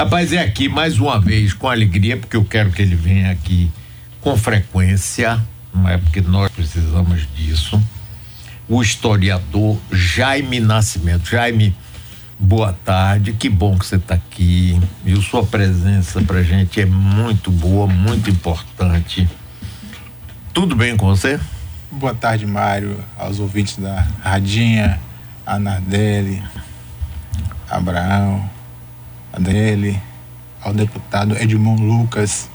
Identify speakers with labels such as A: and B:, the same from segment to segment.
A: Rapaz, é aqui mais uma vez com alegria, porque eu quero que ele venha aqui com frequência, não é porque nós precisamos disso. O historiador Jaime Nascimento. Jaime, boa tarde, que bom que você está aqui. E sua presença pra gente é muito boa, muito importante. Tudo bem com você?
B: Boa tarde, Mário, aos ouvintes da Radinha, a Nardelli, Abraão, Adele, ao deputado Edmond Lucas.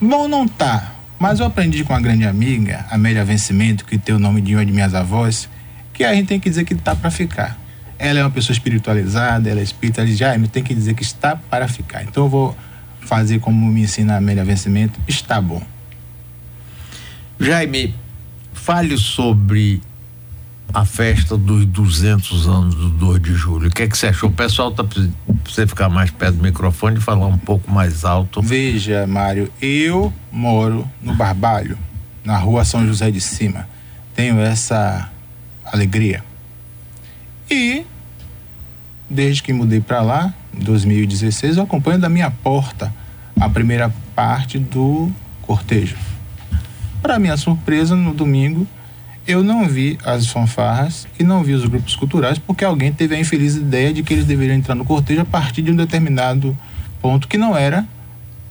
B: Bom, não tá, mas eu aprendi com a grande amiga, Amélia Vencimento, que tem o nome de uma de minhas avós, que a gente tem que dizer que tá para ficar. Ela é uma pessoa espiritualizada, ela é espírita, já me tem que dizer que está para ficar. Então eu vou fazer como me ensina a Amélia Vencimento, está bom.
A: Jaime, fale sobre a festa dos 200 anos do 2 de julho. O que é que você achou? O pessoal tá você ficar mais perto do microfone e falar um pouco mais alto.
B: Veja, Mário, eu moro no Barbalho, na rua São José de Cima. Tenho essa alegria. E desde que mudei para lá, em 2016, eu acompanho da minha porta a primeira parte do cortejo. Para minha surpresa, no domingo, eu não vi as fanfarras e não vi os grupos culturais porque alguém teve a infeliz ideia de que eles deveriam entrar no cortejo a partir de um determinado ponto que não era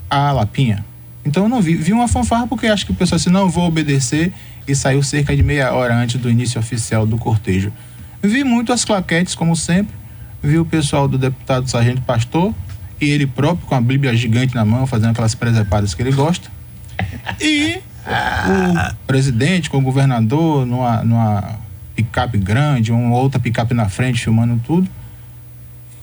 B: a Lapinha. Então eu não vi. Vi uma fanfarra porque acho que o pessoal disse, não, vou obedecer e saiu cerca de meia hora antes do início oficial do cortejo. Vi muito as claquetes, como sempre. Vi o pessoal do deputado Sargento Pastor e ele próprio com a Bíblia gigante na mão, fazendo aquelas presepadas que ele gosta. E o presidente com o governador numa, numa picape grande, uma outra picape na frente filmando tudo.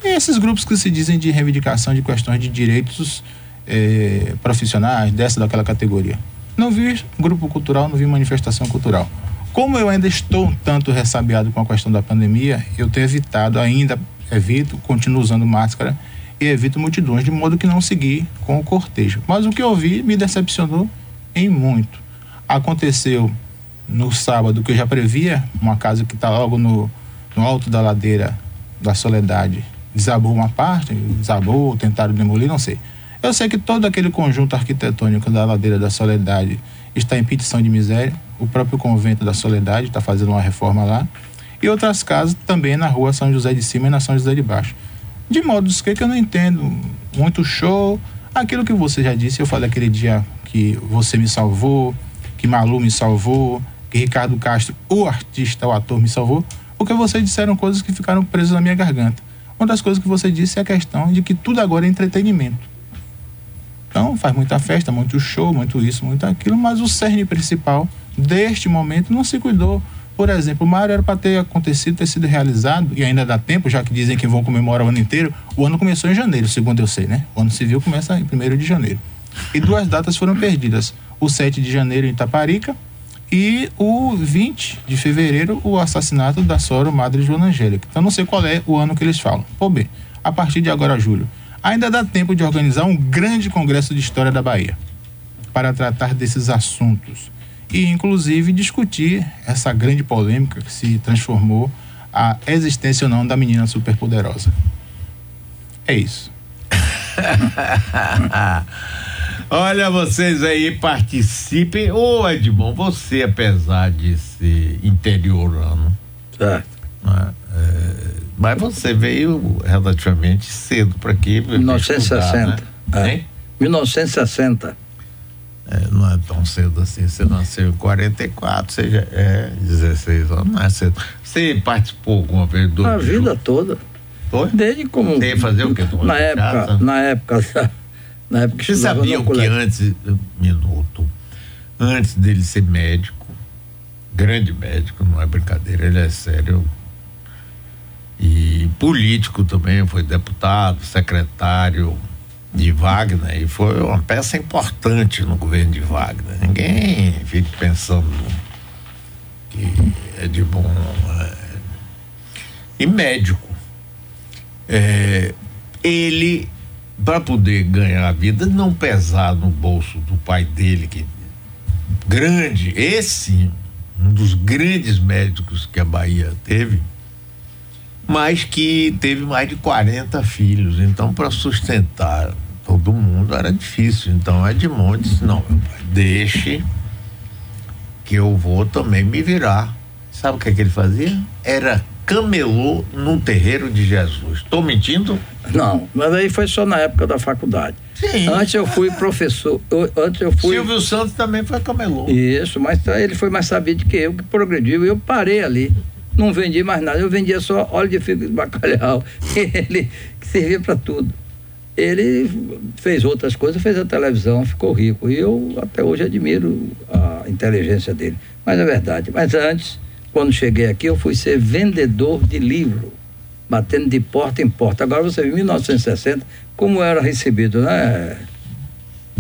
B: E esses grupos que se dizem de reivindicação de questões de direitos eh, profissionais, dessa daquela categoria. Não vi grupo cultural, não vi manifestação cultural. Como eu ainda estou um tanto ressabiado com a questão da pandemia, eu tenho evitado, ainda evito, continuo usando máscara e evito multidões, de modo que não seguir com o cortejo. Mas o que eu vi me decepcionou em muito. Aconteceu no sábado que eu já previa, uma casa que está logo no, no alto da ladeira da Soledade, desabou uma parte, desabou, tentaram demolir, não sei. Eu sei que todo aquele conjunto arquitetônico da ladeira da Soledade está em petição de miséria. O próprio convento da Soledade está fazendo uma reforma lá. E outras casas também na rua São José de Cima e na São José de Baixo. De modo que eu não entendo muito show. Aquilo que você já disse, eu falei aquele dia que você me salvou, que Malu me salvou, que Ricardo Castro, o artista, o ator, me salvou, porque vocês disseram coisas que ficaram presas na minha garganta. Uma das coisas que você disse é a questão de que tudo agora é entretenimento. Então, faz muita festa, muito show, muito isso, muito aquilo, mas o cerne principal deste momento não se cuidou. Por exemplo, o Mário era para ter acontecido, ter sido realizado, e ainda dá tempo, já que dizem que vão comemorar o ano inteiro. O ano começou em janeiro, segundo eu sei, né? O ano civil começa em 1 de janeiro e duas datas foram perdidas: o 7 de janeiro em Itaparica e o 20 de fevereiro, o assassinato da Sora Madre Joana Angélica. Então não sei qual é o ano que eles falam. Pô, bem, a partir de agora, julho, ainda dá tempo de organizar um grande congresso de história da Bahia para tratar desses assuntos e, inclusive, discutir essa grande polêmica que se transformou a existência ou não da menina superpoderosa. É isso.
A: Olha, vocês aí participem. Ô, Edmond, você, apesar de ser interiorano.
C: Certo.
A: Né, é, mas você veio relativamente cedo para aqui.
C: 1960. Estudar, né? é. 1960.
A: É, não é tão cedo assim. Você nasceu em 44, você já é 16 anos, não é cedo. Você participou alguma vez do.
C: A vida toda.
A: Foi?
C: Desde como.
A: Você ia fazer o quê?
C: Na época, na época na época
A: Você sabia que antes, minuto, antes dele ser médico, grande médico, não é brincadeira, ele é sério. E político também, foi deputado, secretário de Wagner, e foi uma peça importante no governo de Wagner. Ninguém fica pensando que é de bom. É, e médico. É, ele para poder ganhar a vida, não pesar no bolso do pai dele, que grande, esse, um dos grandes médicos que a Bahia teve, mas que teve mais de 40 filhos. Então, para sustentar todo mundo era difícil. Então, Edmundo disse: não, meu pai, deixe que eu vou também me virar. Sabe o que, é que ele fazia? Era camelô no terreiro de Jesus. Estou mentindo?
C: Não, mas aí foi só na época da faculdade. Sim. Antes eu fui professor. Eu, antes eu fui.
A: Silvio Santos também foi camelô.
C: Isso, mas ele foi mais sabido que eu, que progrediu. Eu parei ali. Não vendi mais nada. Eu vendia só óleo de fígado de bacalhau. Ele servia para tudo. Ele fez outras coisas, fez a televisão, ficou rico. E eu até hoje admiro a inteligência dele. Mas é verdade. Mas antes quando cheguei aqui, eu fui ser vendedor de livro, batendo de porta em porta. Agora você viu, em 1960, como era recebido, né,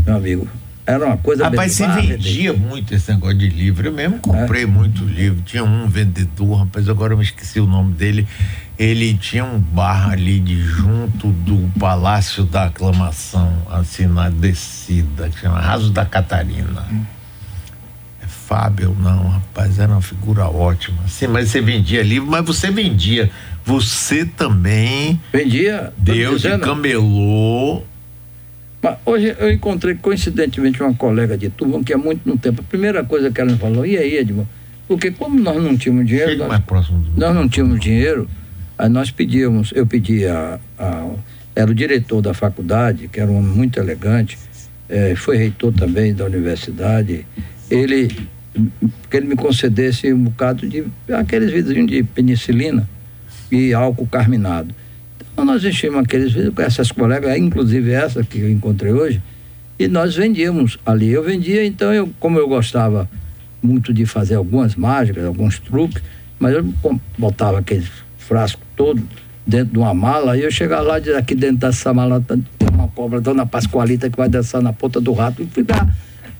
C: meu amigo? Era uma coisa
A: Rapaz, você vendia muito esse negócio de livro. Eu mesmo comprei é. muito livro. Tinha um vendedor, rapaz, agora eu me esqueci o nome dele. Ele tinha um bar ali de junto do Palácio da Aclamação, assim, na descida, que chama Raso da Catarina. Hum. Fábio, não, rapaz, era uma figura ótima. Sim, mas você vendia livro, mas você vendia. Você também.
C: Vendia.
A: Deu de camelô.
C: Mas hoje eu encontrei coincidentemente uma colega de turma que há muito no tempo. A primeira coisa que ela me falou, e aí, Edmond? Porque como nós não tínhamos dinheiro. Nós,
A: mais próximo do
C: nós não tínhamos dinheiro, aí nós pedíamos, eu pedi a, a, Era o diretor da faculdade, que era um homem muito elegante, eh, foi reitor também da universidade. Ele que ele me concedesse um bocado de aqueles vidrinhos de penicilina e álcool carminado. Então nós enchemos aqueles vidros com essas colegas, inclusive essa que eu encontrei hoje, e nós vendíamos ali. Eu vendia, então eu, como eu gostava muito de fazer algumas mágicas, alguns truques, mas eu botava aqueles frascos todo dentro de uma mala, e eu chegava lá, aqui dentro dessa mala tem uma cobra, dona Pascoalita, que vai dançar na ponta do rato, e fui lá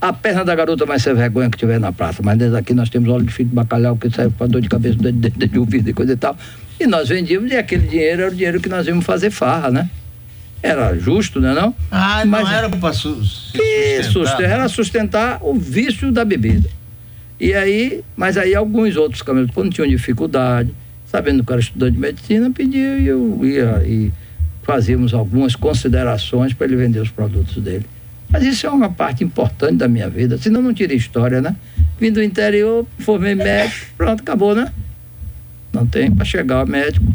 C: a perna da garota vai ser vergonha que tiver na praça, mas desde aqui nós temos óleo de filho de bacalhau que serve para dor de cabeça, de, de, de, de ouvido e coisa e tal. E nós vendíamos e aquele dinheiro era o dinheiro que nós íamos fazer farra, né? Era justo, né não?
A: Ah, mas, não era para su sustentar.
C: era sustentar o vício da bebida. E aí, mas aí alguns outros caminhos, quando tinham dificuldade, sabendo que eu era estudante de medicina, pediam e eu ia e fazíamos algumas considerações para ele vender os produtos dele. Mas isso é uma parte importante da minha vida, senão não tira história, né? Vim do interior, formei médico, pronto, acabou, né? Não tem para chegar ao médico.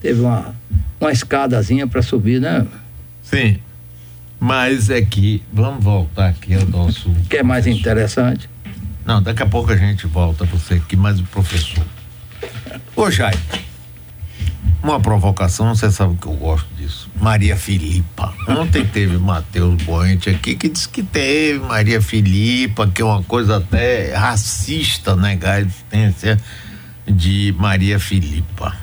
C: Teve uma, uma escadazinha para subir, né?
A: Sim. Mas é que, vamos voltar aqui ao nosso.
C: Que é mais interessante.
A: Não, daqui a pouco a gente volta você aqui, mas o professor. Ô, Jair, uma provocação, você sabe que eu gosto disso. Maria Filipa. Ontem teve Matheus Boente aqui que disse que teve Maria Filipa, que é uma coisa até racista, né, a existência de Maria Filipa.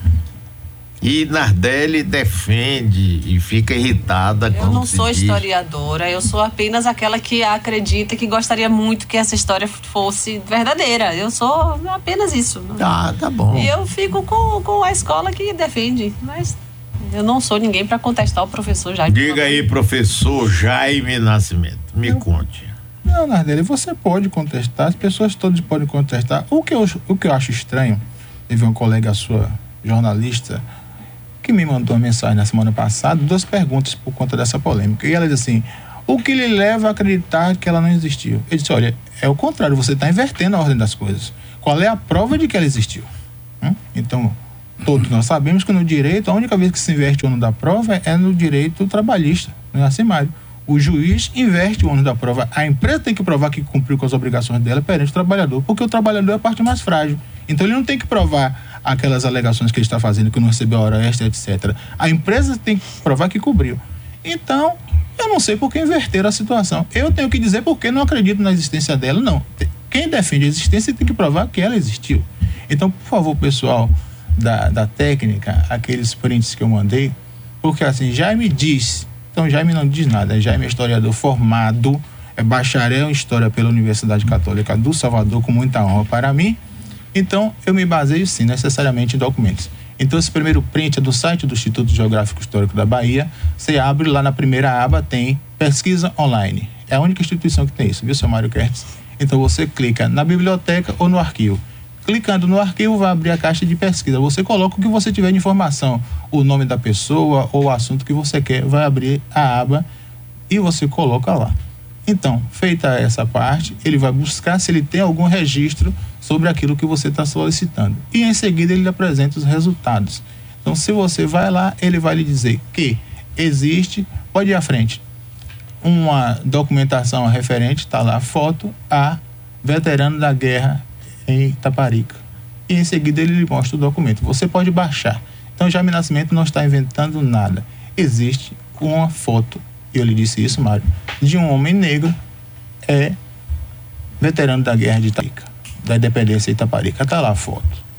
A: E Nardelli defende e fica irritada quando
D: Eu não sou
A: diz...
D: historiadora, eu sou apenas aquela que acredita que gostaria muito que essa história fosse verdadeira. Eu sou apenas isso.
A: Ah, tá bom.
D: E eu fico com, com a escola que defende, mas eu não sou ninguém para contestar o professor Jaime.
A: Diga aí, professor Jaime Nascimento, me eu... conte.
B: Não, Nardelli, você pode contestar, as pessoas todas podem contestar. O que eu, o que eu acho estranho, teve uma colega sua, jornalista, que me mandou uma mensagem na semana passada, duas perguntas por conta dessa polêmica. E ela diz assim: o que lhe leva a acreditar que ela não existiu? Eu disse: olha, é o contrário, você está invertendo a ordem das coisas. Qual é a prova de que ela existiu? Hum? Então, todos nós sabemos que no direito, a única vez que se inverte o ano da prova é no direito trabalhista, no Assimário. O juiz inverte o ano da prova. A empresa tem que provar que cumpriu com as obrigações dela perante o trabalhador, porque o trabalhador é a parte mais frágil. Então ele não tem que provar aquelas alegações que ele está fazendo, que não recebeu a hora extra, etc. A empresa tem que provar que cobriu. Então, eu não sei por que inverter a situação. Eu tenho que dizer porque não acredito na existência dela, não. Quem defende a existência tem que provar que ela existiu. Então, por favor, pessoal da, da técnica, aqueles prints que eu mandei, porque assim, Jaime diz, então Jaime não diz nada, Jaime é historiador formado, é bacharel em História pela Universidade Católica do Salvador, com muita honra para mim, então, eu me baseio sim, necessariamente em documentos. Então, esse primeiro print é do site do Instituto Geográfico Histórico da Bahia. Você abre lá na primeira aba, tem pesquisa online. É a única instituição que tem isso, viu, seu Mário Kertz? Então, você clica na biblioteca ou no arquivo. Clicando no arquivo, vai abrir a caixa de pesquisa. Você coloca o que você tiver de informação, o nome da pessoa ou o assunto que você quer, vai abrir a aba e você coloca lá. Então, feita essa parte, ele vai buscar se ele tem algum registro sobre aquilo que você está solicitando. E em seguida ele apresenta os resultados. Então, se você vai lá, ele vai lhe dizer que existe, pode ir à frente, uma documentação referente, está lá foto, a veterano da guerra em Itaparica. E em seguida ele lhe mostra o documento. Você pode baixar. Então, Jaime Nascimento não está inventando nada. Existe uma foto eu lhe disse isso, Mário, de um homem negro é veterano da guerra de Itaparica, da independência de Itaparica. Está lá a foto.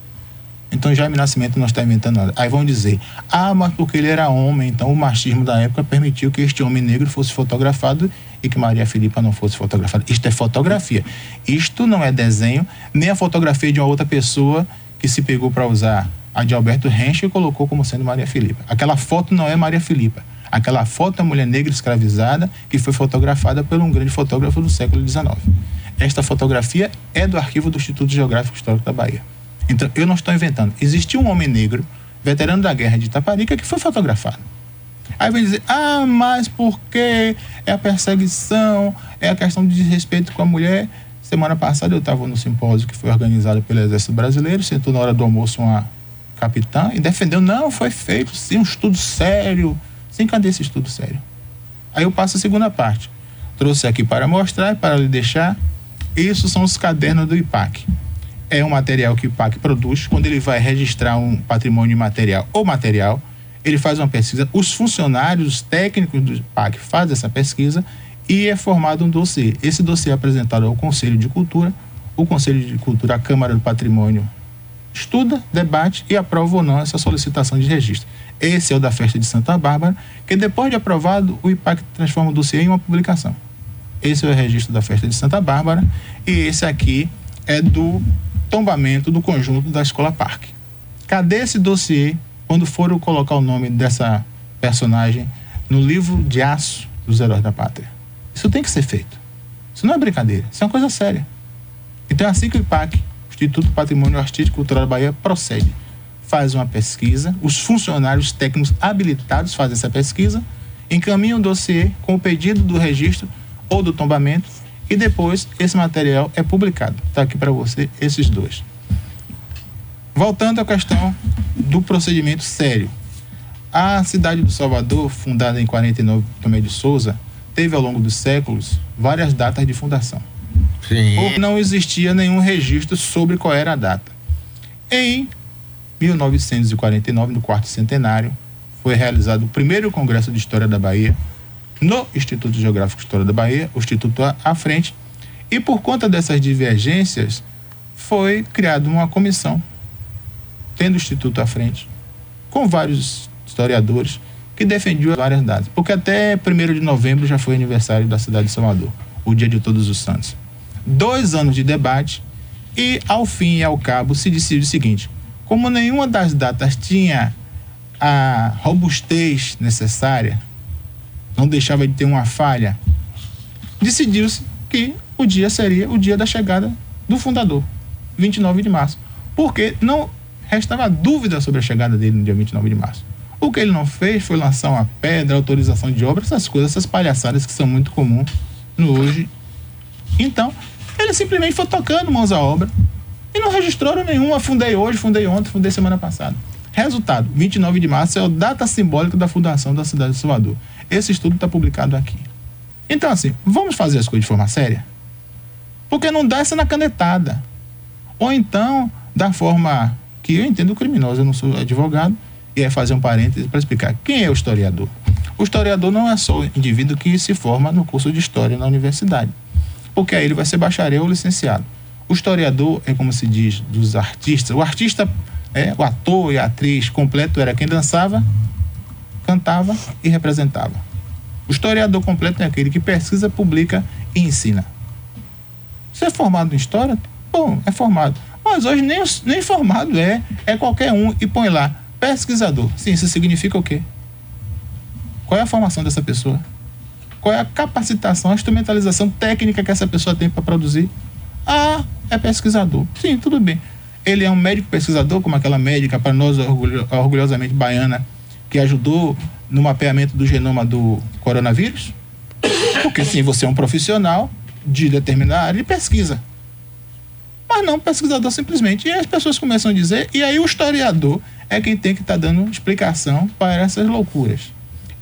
B: Então Jaime Nascimento não está inventando nada. Aí vão dizer, ah, mas porque ele era homem, então o machismo da época permitiu que este homem negro fosse fotografado e que Maria Filipa não fosse fotografada. Isto é fotografia. Isto não é desenho, nem a fotografia de uma outra pessoa que se pegou para usar a de Alberto Hensch e colocou como sendo Maria Filipa. Aquela foto não é Maria Filipa. Aquela foto da mulher negra escravizada que foi fotografada por um grande fotógrafo do século XIX. Esta fotografia é do arquivo do Instituto Geográfico Histórico da Bahia. Então, eu não estou inventando. Existiu um homem negro, veterano da guerra de Itaparica, que foi fotografado. Aí vem dizer, ah, mas porque é a perseguição, é a questão de desrespeito com a mulher. Semana passada eu estava no simpósio que foi organizado pelo Exército Brasileiro, sentou na hora do almoço uma capitã e defendeu, não, foi feito sim um estudo sério, Sim, cadê esse estudo sério? Aí eu passo a segunda parte. Trouxe aqui para mostrar e para lhe deixar. Isso são os cadernos do IPAC. É um material que o IPAC produz. Quando ele vai registrar um patrimônio material ou material, ele faz uma pesquisa. Os funcionários, os técnicos do IPAC fazem essa pesquisa e é formado um dossiê. Esse dossiê é apresentado ao Conselho de Cultura. O Conselho de Cultura, a Câmara do Patrimônio, estuda, debate e aprova ou não essa solicitação de registro. Esse é o da festa de Santa Bárbara, que depois de aprovado, o IPAC transforma o dossiê em uma publicação. Esse é o registro da festa de Santa Bárbara e esse aqui é do tombamento do conjunto da Escola Parque. Cadê esse dossiê quando for colocar o nome dessa personagem no livro de aço dos heróis da pátria? Isso tem que ser feito. Isso não é brincadeira, isso é uma coisa séria. Então é assim que o IPAC, Instituto Patrimônio Artístico e Cultural da Bahia, procede faz uma pesquisa, os funcionários técnicos habilitados fazem essa pesquisa, encaminham o dossiê com o pedido do registro ou do tombamento e depois esse material é publicado. Está aqui para você esses dois. Voltando à questão do procedimento sério. A cidade do Salvador, fundada em 49 Tomé de Souza, teve ao longo dos séculos várias datas de fundação. Sim. Não existia nenhum registro sobre qual era a data. Em 1949, no quarto centenário, foi realizado o primeiro Congresso de História da Bahia no Instituto Geográfico de História da Bahia, o Instituto à frente, e por conta dessas divergências foi criada uma comissão, tendo o Instituto à frente, com vários historiadores que defendiam várias datas, porque até 1 de novembro já foi aniversário da cidade de Salvador, o Dia de Todos os Santos. Dois anos de debate e, ao fim e ao cabo, se decidiu o seguinte: como nenhuma das datas tinha a robustez necessária, não deixava de ter uma falha, decidiu-se que o dia seria o dia da chegada do fundador, 29 de março. Porque não restava dúvida sobre a chegada dele no dia 29 de março. O que ele não fez foi lançar uma pedra, autorização de obra, essas coisas, essas palhaçadas que são muito comuns no hoje. Então, ele simplesmente foi tocando mãos à obra, e não registraram nenhuma. Fundei hoje, fundei ontem, fundei semana passada. Resultado: 29 de março é a data simbólica da fundação da cidade de Salvador. Esse estudo está publicado aqui. Então, assim, vamos fazer as coisas de forma séria? Porque não dá essa na canetada. Ou então, da forma que eu entendo criminosa, eu não sou advogado, e é fazer um parêntese para explicar quem é o historiador. O historiador não é só o indivíduo que se forma no curso de história na universidade, porque aí ele vai ser bacharel ou licenciado. O historiador é como se diz dos artistas. O artista, é, o ator e a atriz completo era quem dançava, cantava e representava. O historiador completo é aquele que pesquisa, publica e ensina. Você é formado em história? Bom, é formado. Mas hoje nem, nem formado é, é qualquer um e põe lá pesquisador. Sim, isso significa o quê? Qual é a formação dessa pessoa? Qual é a capacitação, a instrumentalização técnica que essa pessoa tem para produzir? Ah, é pesquisador. Sim, tudo bem. Ele é um médico pesquisador, como aquela médica para nós orgulho, orgulhosamente baiana, que ajudou no mapeamento do genoma do coronavírus? Porque sim, você é um profissional de determinada área de pesquisa. Mas não pesquisador simplesmente. E as pessoas começam a dizer, e aí o historiador é quem tem que estar tá dando explicação para essas loucuras.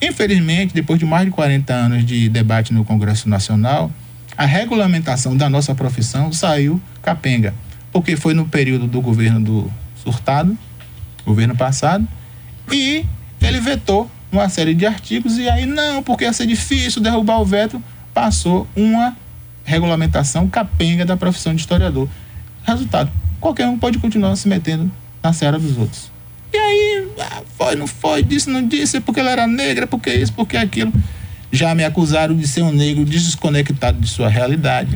B: Infelizmente, depois de mais de 40 anos de debate no Congresso Nacional, a regulamentação da nossa profissão saiu capenga, porque foi no período do governo do Surtado, governo passado, e ele vetou uma série de artigos e aí não, porque ia ser difícil derrubar o veto, passou uma regulamentação capenga da profissão de historiador. Resultado, qualquer um pode continuar se metendo na seara dos outros. E aí, ah, foi, não foi, disse, não disse, porque ela era negra, porque isso, porque aquilo. Já me acusaram de ser um negro desconectado de sua realidade.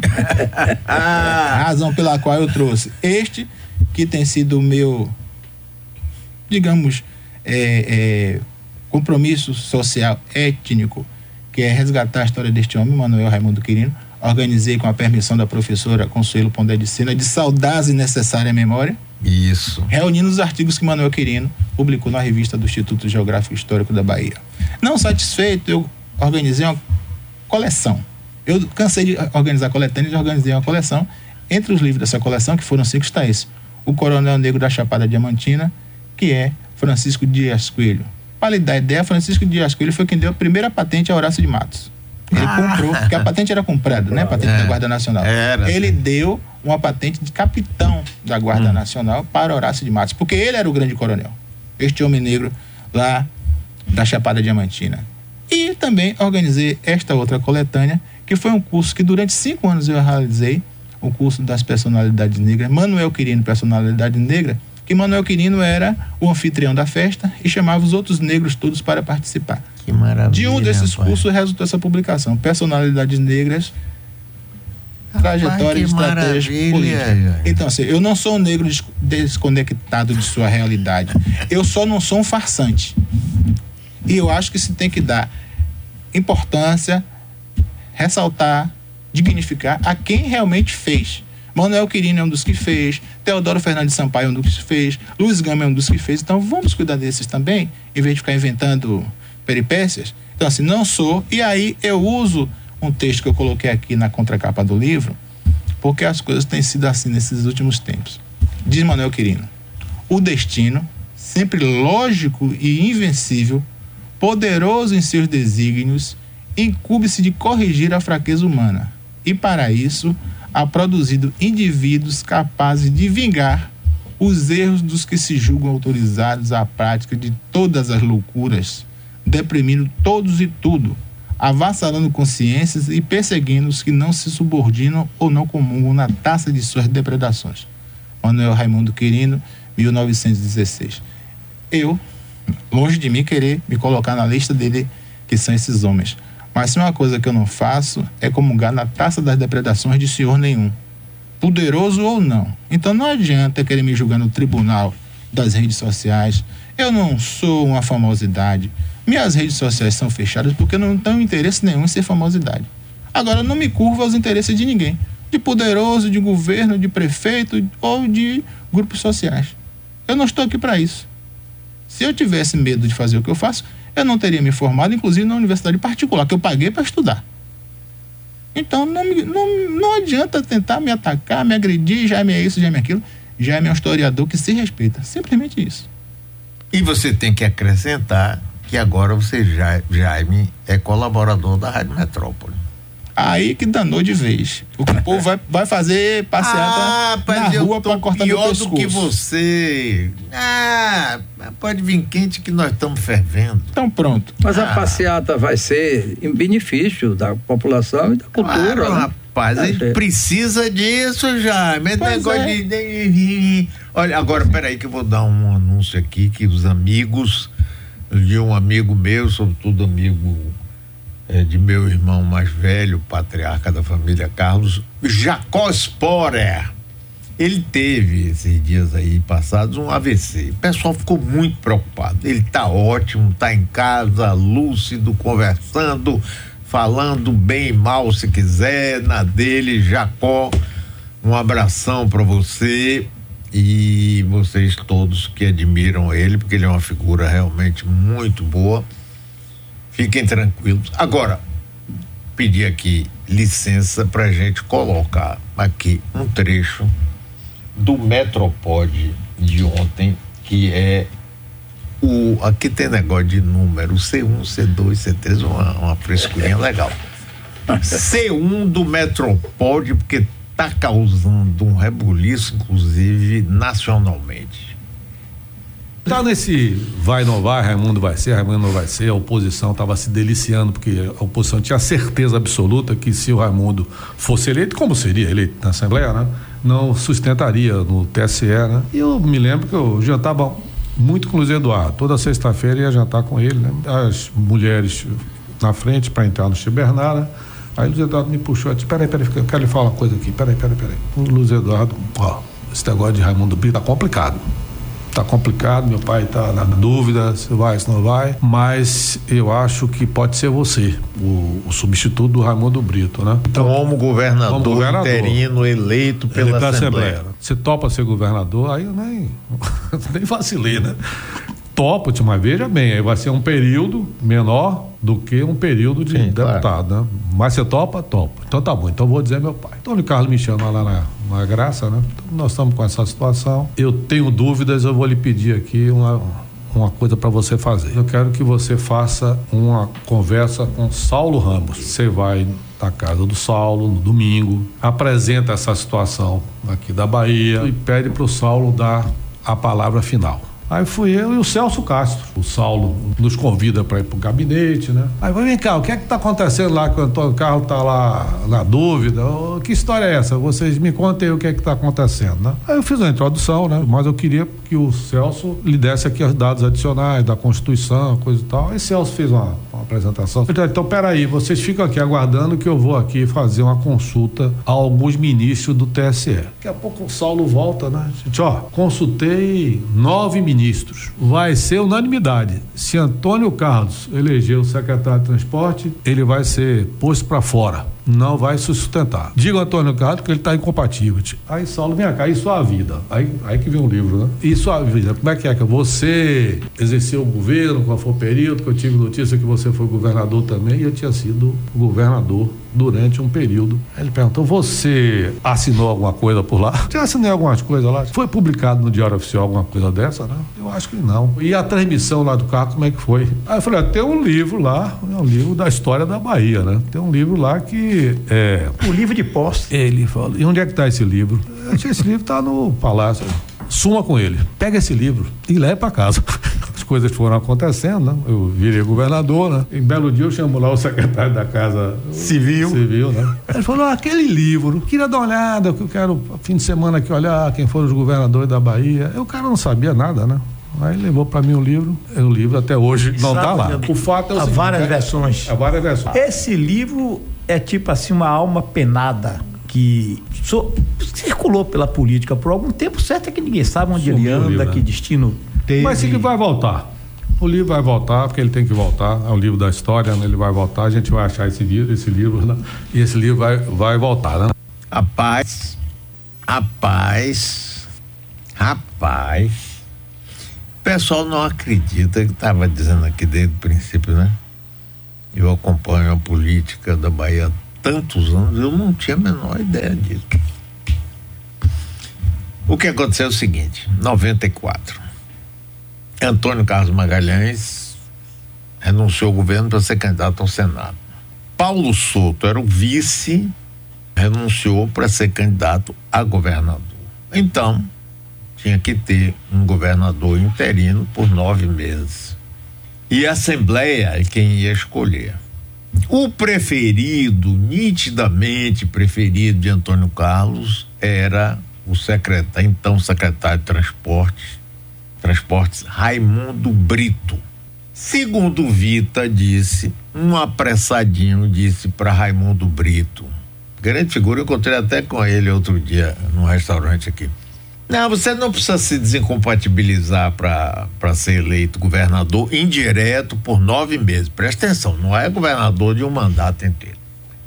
B: a razão pela qual eu trouxe este, que tem sido o meu, digamos, é, é, compromisso social étnico, que é resgatar a história deste homem, Manuel Raimundo Quirino. Organizei com a permissão da professora Consuelo Pondé de Sena, de saudades e necessária memória
A: isso.
B: Reunindo os artigos que Manuel Quirino publicou na revista do Instituto Geográfico Histórico da Bahia. Não satisfeito, eu organizei uma coleção. Eu cansei de organizar coletânea e organizei uma coleção. Entre os livros dessa coleção, que foram cinco, está esse. O Coronel Negro da Chapada Diamantina, que é Francisco Dias Coelho. Para lhe dar ideia, Francisco Dias Coelho foi quem deu a primeira patente a Horácio de Matos. Ele ah. comprou, porque a patente era comprada, né? A patente é. da Guarda Nacional. Era, ele sim. deu uma patente de capitão da Guarda hum. Nacional para Horácio de Matos, porque ele era o grande coronel. Este homem negro lá da Chapada Diamantina. E também organizei esta outra coletânea, que foi um curso que durante cinco anos eu realizei, o curso das personalidades negras, Manuel Quirino, personalidade negra, que Manuel Quirino era o anfitrião da festa e chamava os outros negros todos para participar.
A: Que maravilha.
B: De um desses rapaz. cursos resultou essa publicação, Personalidades Negras, Trajetória e Políticas. Então, assim, eu não sou um negro desconectado de sua realidade. Eu só não sou um farsante. E eu acho que se tem que dar importância, ressaltar, dignificar a quem realmente fez. Manuel Quirino é um dos que fez, Teodoro Fernandes Sampaio é um dos que fez, Luiz Gama é um dos que fez. Então vamos cuidar desses também, em vez de ficar inventando peripécias. Então, assim, não sou. E aí eu uso um texto que eu coloquei aqui na contracapa do livro, porque as coisas têm sido assim nesses últimos tempos. Diz Manuel Quirino: o destino, sempre lógico e invencível, poderoso em seus desígnios, incube-se de corrigir a fraqueza humana, e para isso ha produzido indivíduos capazes de vingar os erros dos que se julgam autorizados à prática de todas as loucuras deprimindo todos e tudo, avassalando consciências e perseguindo os que não se subordinam ou não comungam na taça de suas depredações. Manuel Raimundo Quirino, 1916. Eu, longe de mim querer me colocar na lista dele, que são esses homens. Mas se uma coisa que eu não faço é comungar na taça das depredações de senhor nenhum, poderoso ou não. Então não adianta querer me julgar no tribunal das redes sociais. Eu não sou uma famosidade. Minhas redes sociais são fechadas porque não tenho interesse nenhum em ser famosidade. Agora, não me curvo aos interesses de ninguém. De poderoso, de governo, de prefeito ou de grupos sociais. Eu não estou aqui para isso. Se eu tivesse medo de fazer o que eu faço, eu não teria me formado, inclusive na universidade particular, que eu paguei para estudar. Então não, me, não, não adianta tentar me atacar, me agredir, já é isso, já é aquilo. Já é um historiador que se respeita. Simplesmente isso.
A: E você tem que acrescentar que agora você, Jaime, é colaborador da Rádio Metrópole.
B: Aí que danou de vez. O povo vai, vai fazer passeata ah, na rua para cortar meu pescoço.
A: do que você. Ah, pode vir quente que nós estamos fervendo.
B: Então pronto.
C: Mas ah. a passeata vai ser em benefício da população e da cultura. Claro,
A: né? rapaz, a gente precisa disso, Jaime. negócio é. de... Olha, agora peraí que eu vou dar um anúncio aqui que os amigos de um amigo meu, sobretudo amigo é, de meu irmão mais velho, patriarca da família Carlos, Jacó Sporer. Ele teve esses dias aí passados um AVC. O pessoal ficou muito preocupado. Ele está ótimo, está em casa, lúcido, conversando, falando bem e mal se quiser, na dele, Jacó. Um abração para você e vocês todos que admiram ele, porque ele é uma figura realmente muito boa. Fiquem tranquilos. Agora, pedir aqui licença para a gente colocar aqui um trecho do Metropod de ontem, que é o. Aqui tem negócio de número C1, C2, C3, uma, uma frescurinha legal. C1 do Metropod, porque está causando um rebuliço, inclusive nacionalmente.
E: Tá nesse vai não vai, Raimundo vai ser, Raimundo não vai ser, a oposição estava se deliciando, porque a oposição tinha certeza absoluta que se o Raimundo fosse eleito, como seria eleito na Assembleia, né? Não sustentaria no TSE, né? E eu me lembro que eu jantava muito com o Luiz Eduardo. Toda sexta-feira ia jantar com ele, né? As mulheres na frente para entrar no Chibernar, né? Aí o Luiz Eduardo me puxou e disse: Peraí, peraí, eu quero lhe falar uma coisa aqui. Peraí, peraí, peraí. O Luiz Eduardo, ó, esse negócio de Raimundo Brito tá complicado. Tá complicado, meu pai tá na dúvida se vai, se não vai, mas eu acho que pode ser você, o, o substituto do Raimundo Brito, né?
A: Então, como governador, como governador interino eleito pela Assembleia. Assembleia.
E: Você topa ser governador, aí eu nem, nem vacilei, né? Topo, mas veja bem, aí vai ser um período menor do que um período de Sim, deputado, claro. né? Mas você topa? Topa. Então tá bom, então vou dizer meu pai. Antônio Carlos me chama lá na, na Graça, né? Então nós estamos com essa situação. Eu tenho dúvidas, eu vou lhe pedir aqui uma, uma coisa para você fazer. Eu quero que você faça uma conversa com Saulo Ramos. Você vai na casa do Saulo no domingo, apresenta essa situação aqui da Bahia e pede para o Saulo dar a palavra final. Aí fui eu e o Celso Castro. O Saulo nos convida para ir para o gabinete, né? Aí vem cá, o que é que está acontecendo lá que o Antônio Carlos está lá na dúvida? Oh, que história é essa? Vocês me contem o que é que está acontecendo, né? Aí eu fiz uma introdução, né? Mas eu queria que o Celso lhe desse aqui os dados adicionais da Constituição, coisa e tal. Aí o Celso fez uma, uma apresentação. Disse, então, peraí, vocês ficam aqui aguardando que eu vou aqui fazer uma consulta a alguns ministros do TSE. Daqui a pouco o Saulo volta, né? Gente, ó, consultei nove ministros ministros. Vai ser unanimidade. Se Antônio Carlos eleger o secretário de transporte, ele vai ser posto para fora não vai se sustentar. Diga ao Antônio Carlos que ele está incompatível. Aí Saulo, vem cá, e sua vida? Aí, aí que vem um livro, né? E sua vida? Como é que é que você exerceu o governo, qual foi o período, que eu tive notícia que você foi governador também, e eu tinha sido governador durante um período. Ele perguntou: você assinou alguma coisa por lá? Já assinei algumas coisas lá. Foi publicado no Diário Oficial alguma coisa dessa, né? Eu acho que não. E a transmissão lá do carro, como é que foi? Aí eu falei: ah, tem um livro lá, é um livro da história da Bahia, né? Tem um livro lá que é,
F: o livro de posse.
E: Ele falou, e onde é que está esse livro? Esse livro está no palácio. Suma com ele, pega esse livro e leva para casa. As coisas foram acontecendo, né? Eu virei governador, né? Em belo dia eu chamo lá o secretário da Casa Civil. Civil, né? Ele falou: ah, aquele livro, queria dar uma olhada, que eu quero fim de semana aqui olhar quem foram os governadores da Bahia. E o cara não sabia nada, né? Aí levou para mim o livro, o livro até hoje não está lá.
F: O fato é o Há seguinte, várias é, versões.
E: Há várias versões.
F: Esse livro é tipo assim uma alma penada que so, circulou pela política por algum tempo, certo é que ninguém sabe onde Sumiu ele anda, livro, que né? destino
E: teve. Mas ele vai voltar. O livro vai voltar, porque ele tem que voltar, é o livro da história, né? ele vai voltar, a gente vai achar esse livro, esse livro, né? e esse livro vai, vai voltar, né?
A: Rapaz, rapaz, rapaz, o pessoal não acredita que estava dizendo aqui desde o princípio, né? Eu acompanho a política da Bahia há tantos anos, eu não tinha a menor ideia disso. O que aconteceu é o seguinte: 94. Antônio Carlos Magalhães renunciou ao governo para ser candidato ao Senado. Paulo Souto era o vice, renunciou para ser candidato a governador. Então, tinha que ter um governador interino por nove meses e a Assembleia é quem ia escolher. O preferido, nitidamente preferido de Antônio Carlos, era o secretário, então secretário de Transportes, Transportes Raimundo Brito. Segundo Vita disse, um apressadinho disse para Raimundo Brito, grande figura, eu encontrei até com ele outro dia num restaurante aqui. Não, você não precisa se desincompatibilizar para ser eleito governador indireto por nove meses. Presta atenção, não é governador de um mandato inteiro.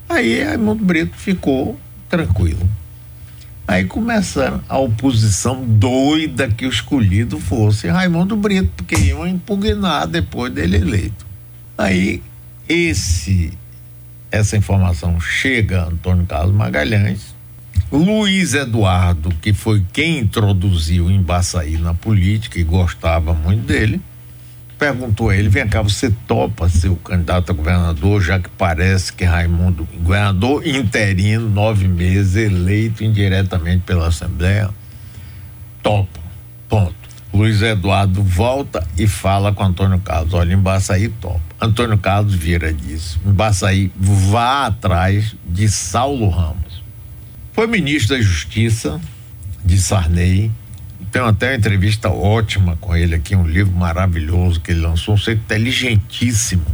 A: Aí Raimundo Brito ficou tranquilo. Aí Aí começa a oposição doida que o escolhido fosse Raimundo Brito, porque iam impugnar depois dele eleito. Aí esse essa informação chega a Antônio Carlos Magalhães. Luiz Eduardo, que foi quem introduziu o Embaçaí na política e gostava muito dele, perguntou a ele: vem cá, você topa ser o candidato a governador, já que parece que Raimundo, governador interino, nove meses, eleito indiretamente pela Assembleia? Topo. Ponto. Luiz Eduardo volta e fala com Antônio Carlos: olha, Embaçaí topa. Antônio Carlos vira disso. Embaçaí vá atrás de Saulo Ramos. Foi ministro da Justiça de Sarney tenho até uma entrevista ótima com ele aqui, um livro maravilhoso que ele lançou, um ser inteligentíssimo.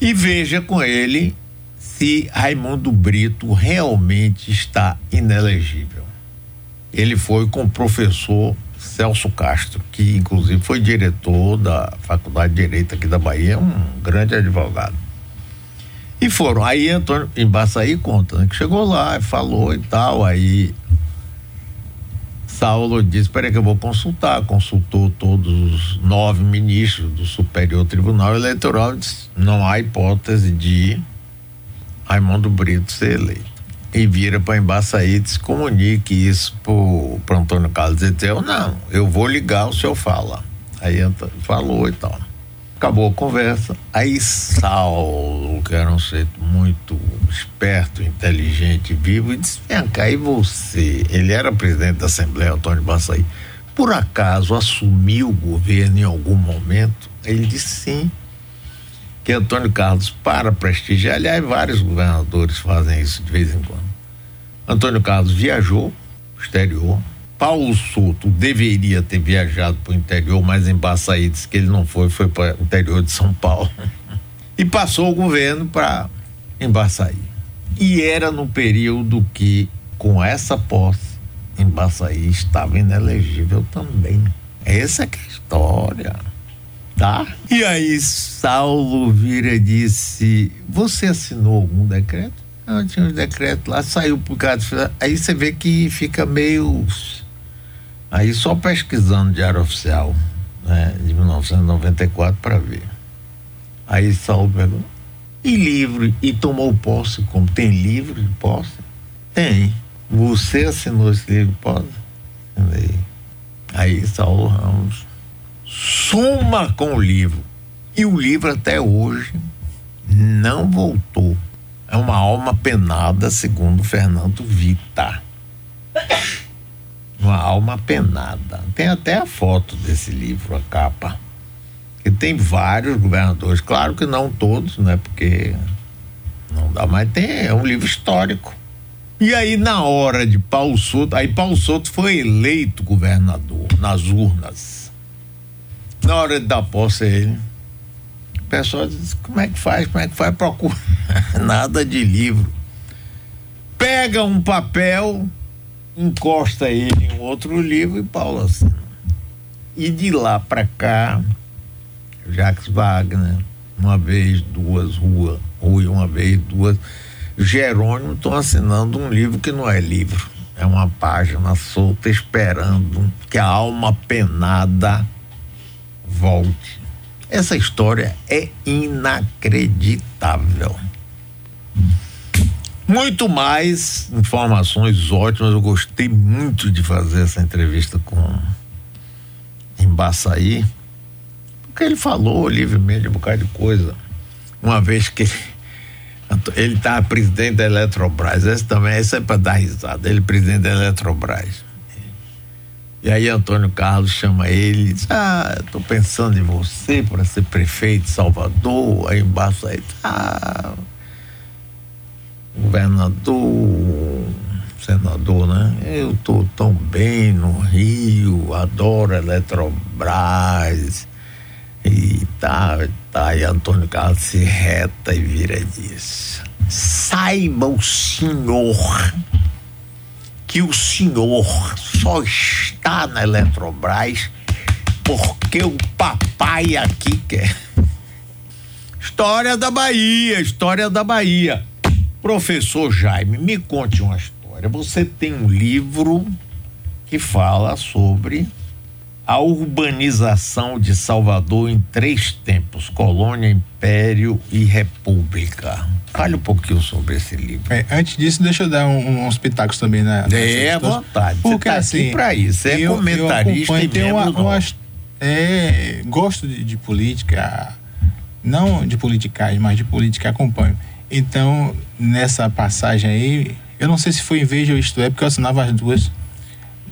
A: E veja com ele se Raimundo Brito realmente está inelegível. Ele foi com o professor Celso Castro, que inclusive foi diretor da Faculdade de Direito aqui da Bahia, um grande advogado. E foram. Aí Antônio Embaçaí conta, né, que chegou lá, falou e tal, aí Saulo disse: Espera que eu vou consultar. Consultou todos os nove ministros do Superior Tribunal Eleitoral e disse: Não há hipótese de Raimundo Brito ser eleito. E vira para Embaçaí e disse: Comunique isso para Antônio Carlos e disse: Não, eu vou ligar, o senhor fala. Aí falou e tal. Acabou a conversa. Aí Saulo, que era um ser muito esperto, inteligente, vivo, e disse: Vem cá, e você? Ele era presidente da Assembleia, Antônio Bassaí. Por acaso assumiu o governo em algum momento? Ele disse sim. Que Antônio Carlos, para prestigiar, aliás, vários governadores fazem isso de vez em quando. Antônio Carlos viajou exterior, Paulo Souto deveria ter viajado para o interior, mas em Baçaí disse que ele não foi, foi para o interior de São Paulo. e passou o governo para Embaçaí. E era no período que, com essa posse, Embaçaí estava inelegível também. Essa é é a história. Tá? E aí Saulo vira e disse: Você assinou algum decreto? Não, tinha um decreto lá, saiu por causa. Aí você vê que fica meio Aí só pesquisando Diário Oficial, né, de 1994 para ver. Aí Saulo perguntou, e livro? E tomou posse como? Tem livro de posse? Tem. Você assinou esse livro de posse? Aí Saulo Ramos suma com o livro. E o livro até hoje não voltou. É uma alma penada, segundo Fernando Vita uma alma penada. Tem até a foto desse livro, a capa. Que tem vários governadores, claro que não todos, né? Porque não dá, mas tem, é um livro histórico. E aí, na hora de Paulo Souto, aí Paulo Souto foi eleito governador nas urnas. Na hora de dar posse ele, o pessoal diz: como é que faz? Como é que faz? Procura. Nada de livro. Pega um papel, encosta ele em outro livro e Paulo assina. E de lá para cá, Jacques Wagner, uma vez, duas, Rua, Rui, uma vez, duas. Jerônimo estão assinando um livro que não é livro, é uma página solta esperando que a alma penada volte. Essa história é inacreditável. Muito mais informações ótimas. Eu gostei muito de fazer essa entrevista com Embaçaí, porque ele falou livremente um bocado de coisa. Uma vez que ele tá presidente da Eletrobras, esse também, esse é para dar risada, ele presidente da Eletrobras. E aí Antônio Carlos chama ele e diz, ah, estou pensando em você para ser prefeito de Salvador, aí embaixo aí, ah, governador, senador, né? Eu tô tão bem no Rio, adoro Eletrobras e tá, tá. E Antônio Carlos se reta e vira diz: saiba o senhor que o senhor só está na Eletrobras porque o papai aqui quer. História da Bahia, história da Bahia. Professor Jaime, me conte uma história. Você tem um livro que fala sobre a urbanização de Salvador em três tempos: colônia, império e república. Fale um pouquinho sobre esse livro.
B: É, antes disso, deixa eu dar um, uns pitacos também na.
A: É, à vontade. Porque Você tá assim, para isso, é eu, comentarista eu e tem uma, umas,
B: é, gosto de, de, política, não de politicagem, mas de política acompanho. Então, nessa passagem aí, eu não sei se foi em Veja ou Isto É, porque eu assinava as duas.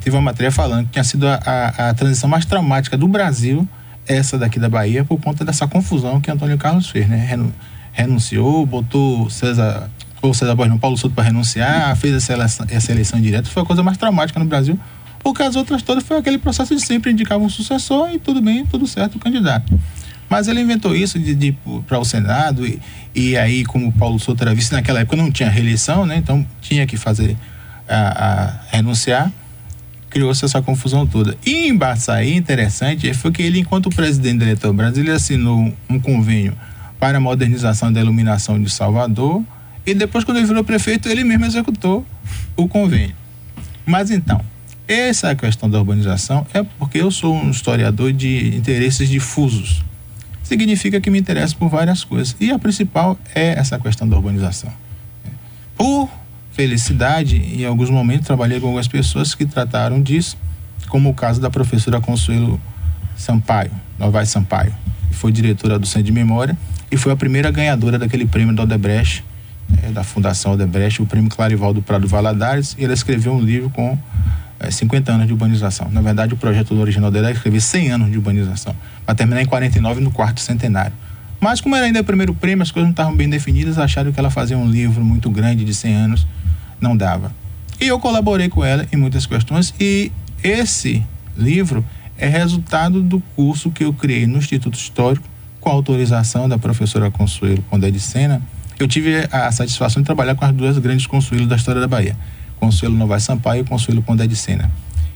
B: Teve uma matéria falando que tinha sido a, a, a transição mais traumática do Brasil, essa daqui da Bahia, por conta dessa confusão que Antônio Carlos fez, né? Renunciou, botou César, ou César Borges, não, Paulo Souto para renunciar, fez essa eleição, essa eleição direta. Foi a coisa mais traumática no Brasil, porque as outras todas foi aquele processo de sempre indicar um sucessor e tudo bem, tudo certo o candidato. Mas ele inventou isso de, de para o Senado e, e aí, como Paulo Souto era vice, naquela época não tinha reeleição, né? Então tinha que fazer a, a renunciar. Criou-se essa confusão toda. E em Baçaí, interessante, foi que ele, enquanto presidente da Eletrobras, ele assinou um convênio para a modernização da iluminação de Salvador e depois, quando ele virou prefeito, ele mesmo executou o convênio. Mas então, essa questão da urbanização é porque eu sou um historiador de interesses difusos significa que me interesso por várias coisas. E a principal é essa questão da urbanização. Por felicidade, em alguns momentos trabalhei com algumas pessoas que trataram disso, como o caso da professora Consuelo Sampaio, Novaes Sampaio, que foi diretora do Centro de Memória e foi a primeira ganhadora daquele prêmio da Odebrecht, é, da Fundação Odebrecht, o prêmio Clarivaldo Prado Valadares, e ela escreveu um livro com é, 50 anos de urbanização. Na verdade, o projeto original dela é escrever 100 anos de urbanização, para terminar em 49 no quarto centenário. Mas como era ainda o primeiro prêmio, as coisas não estavam bem definidas, acharam que ela fazia um livro muito grande de 100 anos, não dava. E eu colaborei com ela em muitas questões e esse livro é resultado do curso que eu criei no Instituto Histórico com a autorização da professora Consuelo Pondé de Sena. Eu tive a satisfação de trabalhar com as duas grandes consuelos da história da Bahia. Consuelo Novaes Sampaio e Consuelo Pondé de Sena.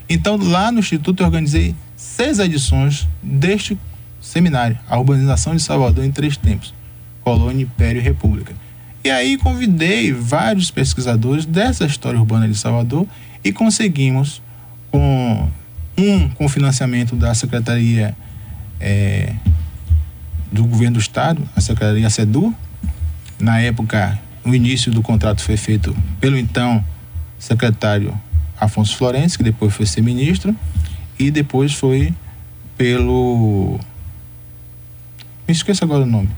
B: Então, lá no Instituto, eu organizei seis edições deste seminário, A Urbanização de Salvador em Três Tempos, Colônia, Império e República. E aí convidei vários pesquisadores dessa história urbana de Salvador e conseguimos, com um com financiamento da Secretaria é, do Governo do Estado, a Secretaria SEDU, na época, o início do contrato foi feito pelo então secretário Afonso Florencio, que depois foi ser ministro, e depois foi pelo. Me esqueço agora o nome,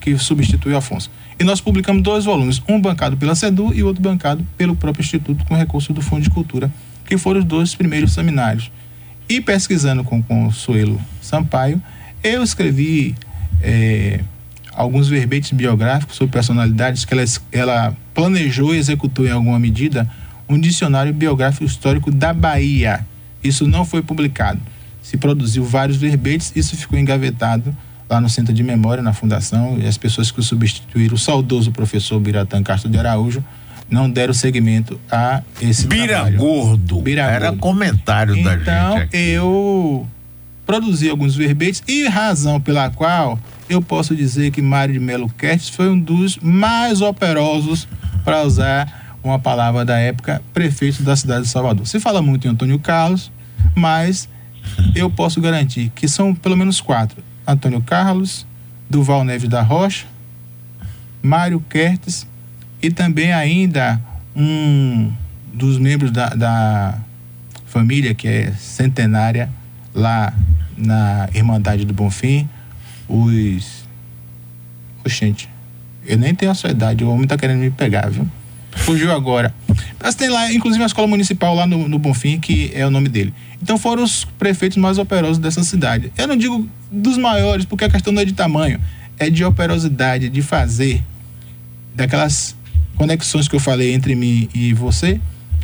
B: que substituiu Afonso. E nós publicamos dois volumes, um bancado pela SEDU e outro bancado pelo próprio Instituto com recurso do Fundo de Cultura, que foram os dois primeiros seminários. E pesquisando com Consuelo Sampaio, eu escrevi é, alguns verbetes biográficos sobre personalidades que ela, ela planejou e executou em alguma medida um dicionário biográfico histórico da Bahia. Isso não foi publicado. Se produziu vários verbetes, isso ficou engavetado lá no Centro de Memória, na Fundação, e as pessoas que o substituíram, o saudoso professor Biratã Castro de Araújo, não deram seguimento a esse
A: Bira
B: trabalho.
A: Gordo. Bira Era Gordo. comentário
B: então,
A: da gente.
B: Então, eu produzi alguns verbetes e razão pela qual eu posso dizer que Mário de Melo Kertz foi um dos mais operosos para usar uma palavra da época, prefeito da cidade de Salvador. Se fala muito em Antônio Carlos, mas eu posso garantir que são pelo menos quatro: Antônio Carlos, Duval Neves da Rocha, Mário Kertes e também ainda um dos membros da, da família que é centenária lá na Irmandade do Bonfim, os. Oxente, eu nem tenho a sua idade, o homem tá querendo me pegar, viu? Fugiu agora. Mas tem lá, inclusive, a escola municipal lá no, no Bonfim, que é o nome dele. Então foram os prefeitos mais operosos dessa cidade. Eu não digo dos maiores, porque a questão não é de tamanho, é de operosidade, de fazer daquelas conexões que eu falei entre mim e você.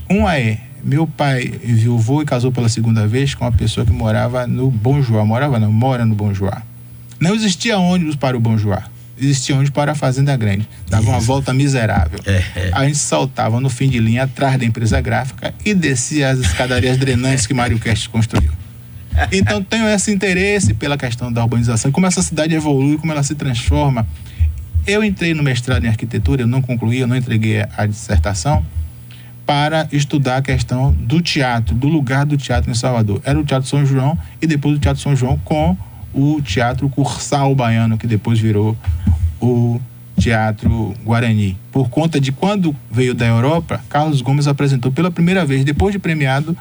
B: Uma é, meu pai viuvou e casou pela segunda vez com uma pessoa que morava no Bom Joá. Morava não, mora no Bom Joá. Não existia ônibus para o Bom Joá existia onde para a Fazenda Grande. Dava Isso. uma volta miserável. É, é. A gente saltava no fim de linha atrás da empresa gráfica e descia as escadarias drenantes que Mário Cast construiu. Então tenho esse interesse pela questão da urbanização, como essa cidade evolui, como ela se transforma. Eu entrei no mestrado em arquitetura, eu não concluí, eu não entreguei a dissertação, para estudar a questão do teatro, do lugar do teatro em Salvador. Era o Teatro São João e depois o Teatro São João com o Teatro Cursal Baiano, que depois virou o Teatro Guarani. Por conta de quando veio da Europa, Carlos Gomes apresentou pela primeira vez, depois de premiado,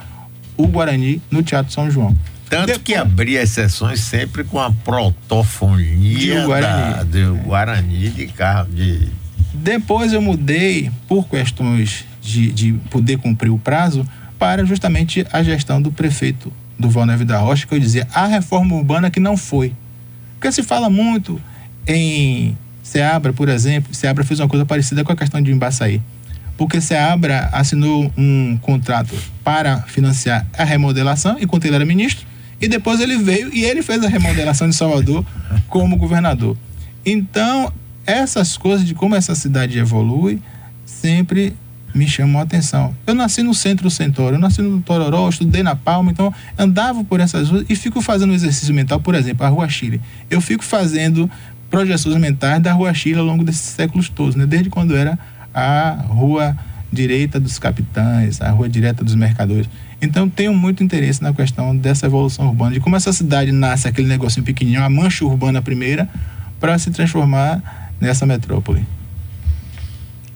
B: o Guarani no Teatro São João.
A: Tanto depois, que abria as sessões sempre com a protofonia Guarani, da, de, Guarani de carro de
B: depois eu mudei por questões de, de poder cumprir o prazo para justamente a gestão do prefeito do Valneve da Rocha, que eu dizia a reforma urbana que não foi. Porque se fala muito em Seabra, por exemplo, Seabra fez uma coisa parecida com a questão de Embaçaí. Porque Seabra assinou um contrato para financiar a remodelação, enquanto ele era ministro, e depois ele veio e ele fez a remodelação de Salvador como governador. Então, essas coisas de como essa cidade evolui sempre me chamam a atenção. Eu nasci no centro do Centauro, eu nasci no Tororó, estudei na Palma, então andava por essas ruas e fico fazendo exercício mental, por exemplo, a Rua Chile. Eu fico fazendo projeções mentais da Rua Chile ao longo desses séculos todos, né? desde quando era a Rua Direita dos Capitães, a Rua Direta dos Mercadores. Então tenho muito interesse na questão dessa evolução urbana, de como essa cidade nasce aquele negocinho pequenininho, a mancha urbana primeira, para se transformar nessa metrópole.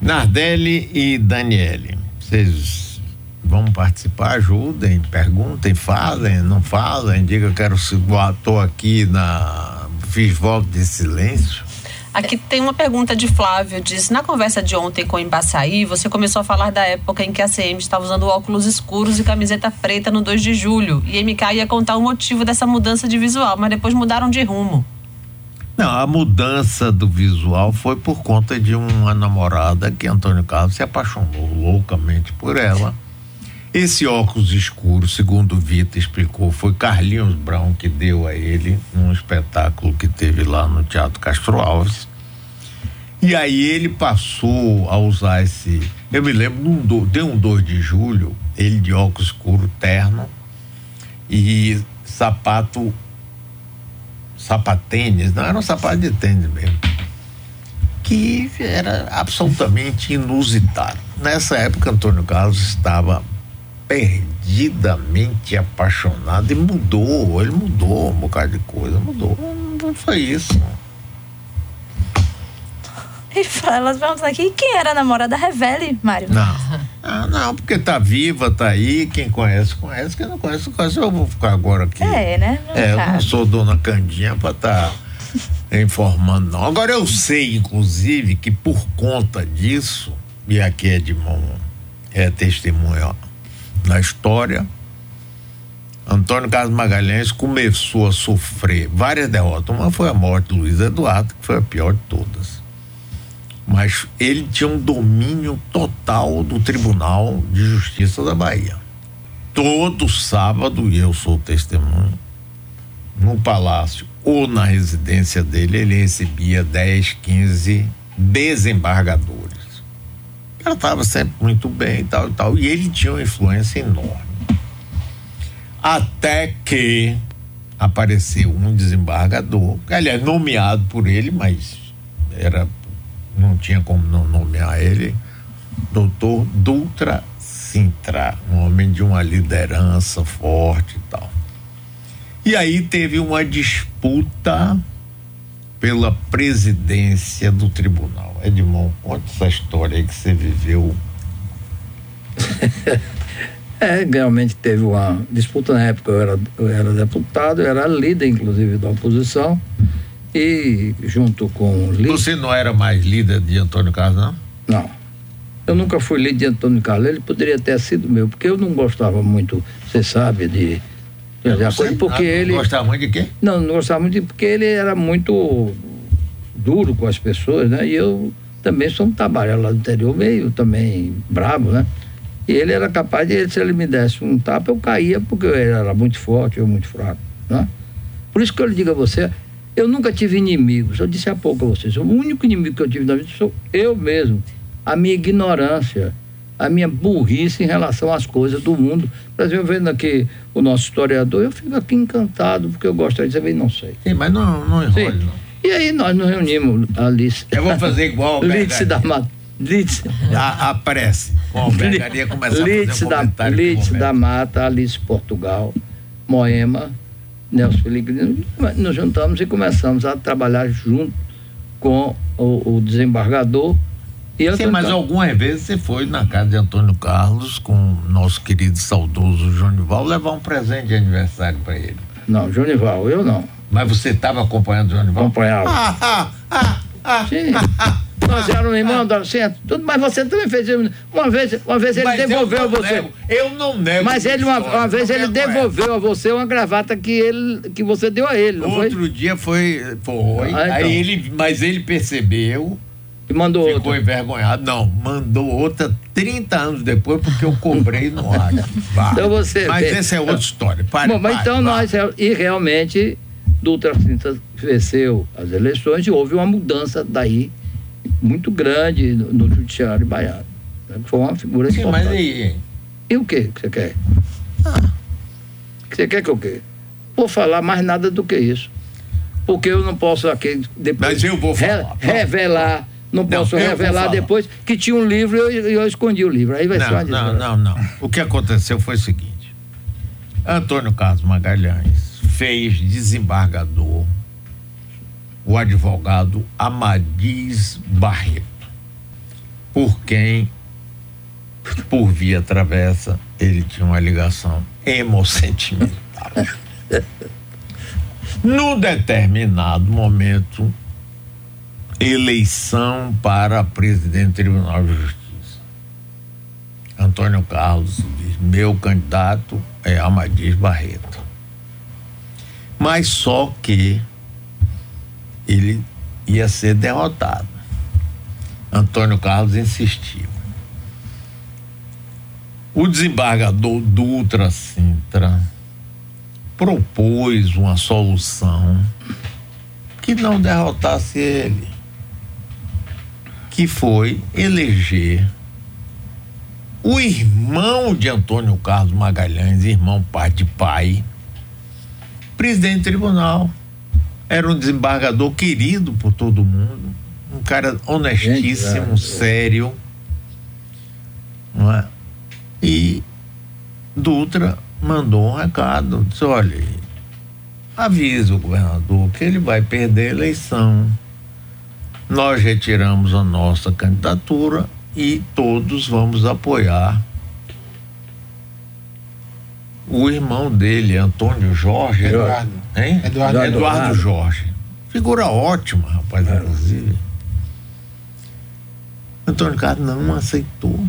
A: Nardelli e Daniele, vocês vão participar, ajudem, perguntem, falem, não falem, diga quero estou aqui na fiz voto de silêncio.
D: Aqui tem uma pergunta de Flávio, diz, na conversa de ontem com o Embaçaí, você começou a falar da época em que a CM estava usando óculos escuros e camiseta preta no 2 de julho, e MK ia contar o motivo dessa mudança de visual, mas depois mudaram de rumo.
A: Não, a mudança do visual foi por conta de uma namorada que Antônio Carlos se apaixonou loucamente por ela. Esse óculos escuro, segundo o Vita explicou, foi Carlinhos Brown que deu a ele num espetáculo que teve lá no Teatro Castro Alves. E aí ele passou a usar esse. Eu me lembro, num, deu um 2 de julho, ele de óculos escuro, terno e sapato sapatênis, não era um sapato de tênis mesmo, que era absolutamente inusitado. Nessa época, Antônio Carlos estava perdidamente apaixonado e mudou, ele mudou um bocado de coisa, mudou, não foi isso.
G: Elas perguntam aqui quem era a namorada Revele, Mário.
A: Não. Ah, não, porque tá viva, tá aí, quem conhece, conhece, quem não conhece, conhece. Eu vou ficar agora aqui.
G: É, né?
A: Não é, eu não sou dona Candinha pra estar tá informando, não. Agora eu sei, inclusive, que por conta disso, e aqui Edmond é testemunha na história, Antônio Carlos Magalhães começou a sofrer várias derrotas. Uma foi a morte de Luiz Eduardo, que foi a pior de todas mas ele tinha um domínio total do Tribunal de Justiça da Bahia. Todo sábado, e eu sou testemunho, no palácio ou na residência dele, ele recebia 10, 15 desembargadores. O cara estava sempre muito bem e tal e tal, e ele tinha uma influência enorme. Até que apareceu um desembargador, aliás, nomeado por ele, mas era não tinha como não nomear ele, doutor Dutra Sintra, um homem de uma liderança forte e tal. E aí teve uma disputa pela presidência do tribunal. Edmond, conta essa história aí que você viveu.
C: é, realmente teve uma disputa na época, eu era, eu era deputado, eu era líder, inclusive, da oposição e junto com
A: líder. Você não era mais líder de Antônio Carlos, não?
C: Não. Eu nunca fui líder de Antônio Carlos. Ele poderia ter sido meu, porque eu não gostava muito, você sabe, de. de
A: coisa, porque não, ele. Gostava muito de quê?
C: Não, não gostava muito de. Porque ele era muito duro com as pessoas, né? E eu também sou um tabarelo lá do interior, meio também bravo, né? E ele era capaz de, se ele me desse um tapa, eu caía, porque eu era muito forte, eu muito fraco, né? Por isso que eu lhe digo a você, eu nunca tive inimigos. Eu disse há pouco a vocês. O único inimigo que eu tive na vida sou eu mesmo. A minha ignorância, a minha burrice em relação às coisas do mundo. Por exemplo, vendo aqui o nosso historiador, eu fico aqui encantado, porque eu gosto de dizer, não sei.
A: Sim, mas não, não enrole, não.
C: E aí nós nos reunimos, Alice.
A: Eu vou fazer igual,
C: Lídice da Mata. Litz.
A: A, a prece. Com a
C: da, Litz da Mata, Alice Portugal, Moema, Nelson Felipe, nos juntamos e começamos a trabalhar junto com o, o desembargador.
A: E Sim, mas algumas vezes você foi na casa de Antônio Carlos com o nosso querido saudoso Junival levar um presente de aniversário para ele.
C: Não, Junival, eu não.
A: Mas você estava acompanhando o Junival?
C: Acompanhava. Ah, ah, ah, ah, Sim. Nós éramos irmãos do centro, tudo, mas você também fez uma vez, uma vez ele devolveu a você.
A: Nego, eu não nego.
C: Mas ele uma, uma vez ele devolveu a você uma gravata que ele que você deu a ele,
A: Outro
C: foi?
A: dia foi, foi. Ah, então. Aí ele, mas ele percebeu
C: e mandou
A: Ficou
C: outra.
A: envergonhado. Não, mandou outra 30 anos depois, porque eu cobrei no ar.
C: então você,
A: mas essa é outra história. Pare,
C: Bom, mas então nós, e realmente, Dutra venceu as eleições e houve uma mudança daí muito grande no, no judiciário baiano. Né? Foi uma figura Sim, importante.
A: Mas aí...
C: E o que você quer? Ah. Você quer que eu quê? Vou falar mais nada do que isso. Porque eu não posso aqui depois
A: mas eu vou falar.
C: Re revelar. Não, não posso revelar depois que tinha um livro e eu, eu, escondi o livro. Aí vai
A: não,
C: ser uma
A: Não, não, não. O que aconteceu foi o seguinte: Antônio Carlos Magalhães fez desembargador o advogado Amadis Barreto, por quem, por via travessa, ele tinha uma ligação hemosentimental. no determinado momento, eleição para presidente do Tribunal de Justiça. Antônio Carlos diz: meu candidato é Amadis Barreto. Mas só que ele ia ser derrotado. Antônio Carlos insistiu. O desembargador Dutra Sintra propôs uma solução que não derrotasse ele, que foi eleger o irmão de Antônio Carlos Magalhães, irmão pai de pai, presidente do tribunal era um desembargador querido por todo mundo, um cara honestíssimo, Gente, sério, não é? E Dutra mandou um recado, disse, olha, avisa o governador que ele vai perder a eleição. Nós retiramos a nossa candidatura e todos vamos apoiar o irmão dele, Antônio Jorge.
B: Eduardo.
A: Hein?
B: Eduardo,
A: Eduardo, Eduardo Jorge. Figura ótima, rapaz, é. inclusive. Antônio Carlos não aceitou.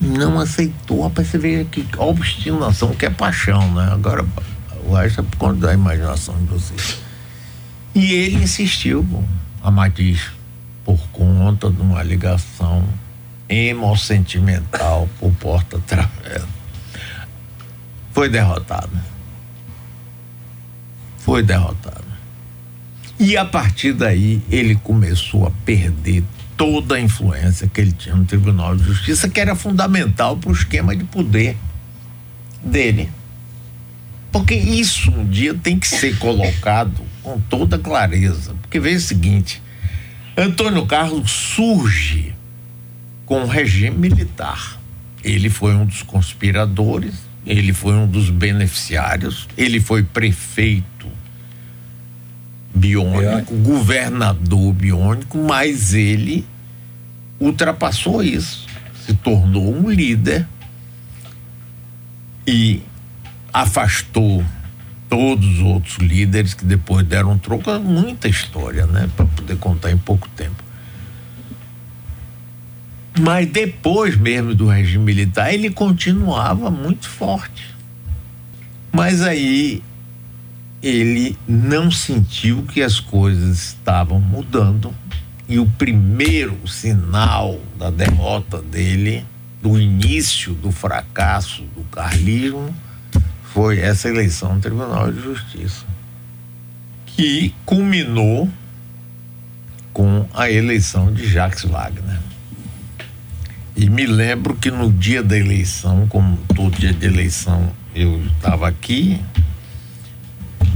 A: Não aceitou. Rapaz, você vê que obstinação, que é paixão, né? Agora, o resto é por conta da imaginação de vocês. E ele insistiu a Matiz por conta de uma ligação hemosentimental por porta-travessa foi derrotado. Foi derrotado. E a partir daí ele começou a perder toda a influência que ele tinha no Tribunal de Justiça, que era fundamental para o esquema de poder dele. Porque isso um dia tem que ser colocado com toda clareza. Porque veja o seguinte: Antônio Carlos surge com o regime militar. Ele foi um dos conspiradores, ele foi um dos beneficiários, ele foi prefeito biônico, é. governador biônico, mas ele ultrapassou isso, se tornou um líder e afastou todos os outros líderes que depois deram troco, muita história, né, para poder contar em pouco tempo. Mas depois mesmo do regime militar, ele continuava muito forte. Mas aí ele não sentiu que as coisas estavam mudando e o primeiro sinal da derrota dele, do início do fracasso do carlismo, foi essa eleição no Tribunal de Justiça, que culminou com a eleição de Jacques Wagner. E me lembro que no dia da eleição, como todo dia de eleição eu estava aqui,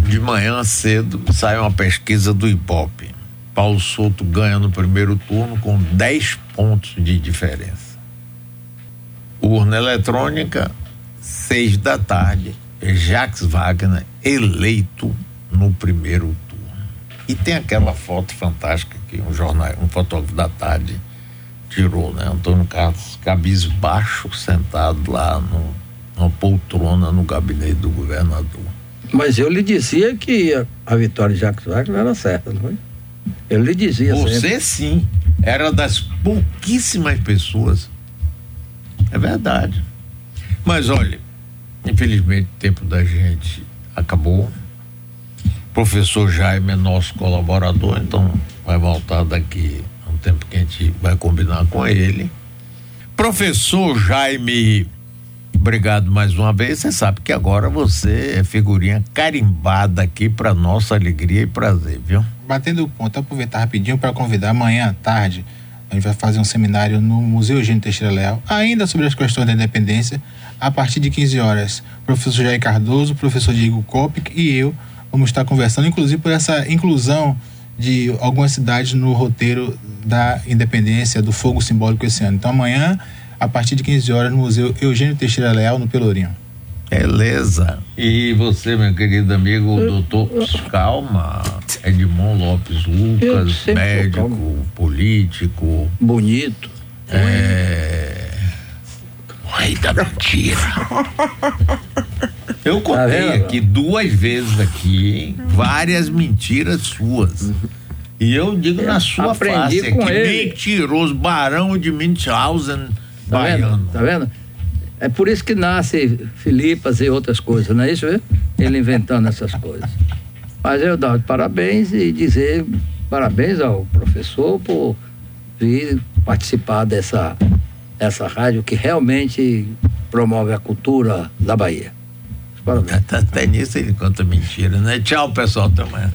A: de manhã cedo saiu uma pesquisa do Ibope. Paulo Souto ganha no primeiro turno com 10 pontos de diferença. Urna eletrônica, seis da tarde, Jacques Wagner eleito no primeiro turno. E tem aquela foto fantástica que um jornal, um fotógrafo da tarde tirou, né? Antônio Carlos cabisbaixo sentado lá no, numa poltrona no gabinete do governador.
C: Mas eu lhe dizia que a, a vitória de Jacques Wagner era certa, não foi? Eu lhe dizia
A: Você
C: sempre.
A: sim, era das pouquíssimas pessoas. É verdade. Mas olha, infelizmente o tempo da gente acabou. Professor Jaime é nosso colaborador, então vai voltar daqui tempo que a gente vai combinar com ele. Professor Jaime, obrigado mais uma vez. Você sabe que agora você é figurinha carimbada aqui para nossa alegria e prazer, viu?
B: Batendo o ponto, aproveitar rapidinho para convidar amanhã à tarde. A gente vai fazer um seminário no Museu Eugênio Teixeira Leal, ainda sobre as questões da independência, a partir de 15 horas. Professor Jair Cardoso, professor Diego Kopic e eu vamos estar conversando, inclusive por essa inclusão de algumas cidades no roteiro da independência, do fogo simbólico esse ano. Então amanhã, a partir de 15 horas, no Museu Eugênio Teixeira Leal, no Pelourinho.
A: Beleza. E você, meu querido amigo, doutor, calma, Edmond Lopes Lucas, médico, político.
C: Bonito.
A: É. Rei da mentira. Eu contei
C: Tá
A: aqui duas vezes aqui várias mentiras suas. E eu digo na sua face aqui,
C: ele.
A: mentiroso, barão de Münchhausen,
C: Tá
A: baiano.
C: vendo? Tá vendo? É por isso que nasce Filipas e outras coisas, não é isso? viu? Ele inventando essas coisas. Mas eu dar parabéns e dizer parabéns ao professor por vir participar dessa essa rádio que realmente promove a cultura da Bahia. Parabéns.
A: Até nisso ele conta mentira, né? Tchau, pessoal, até amanhã.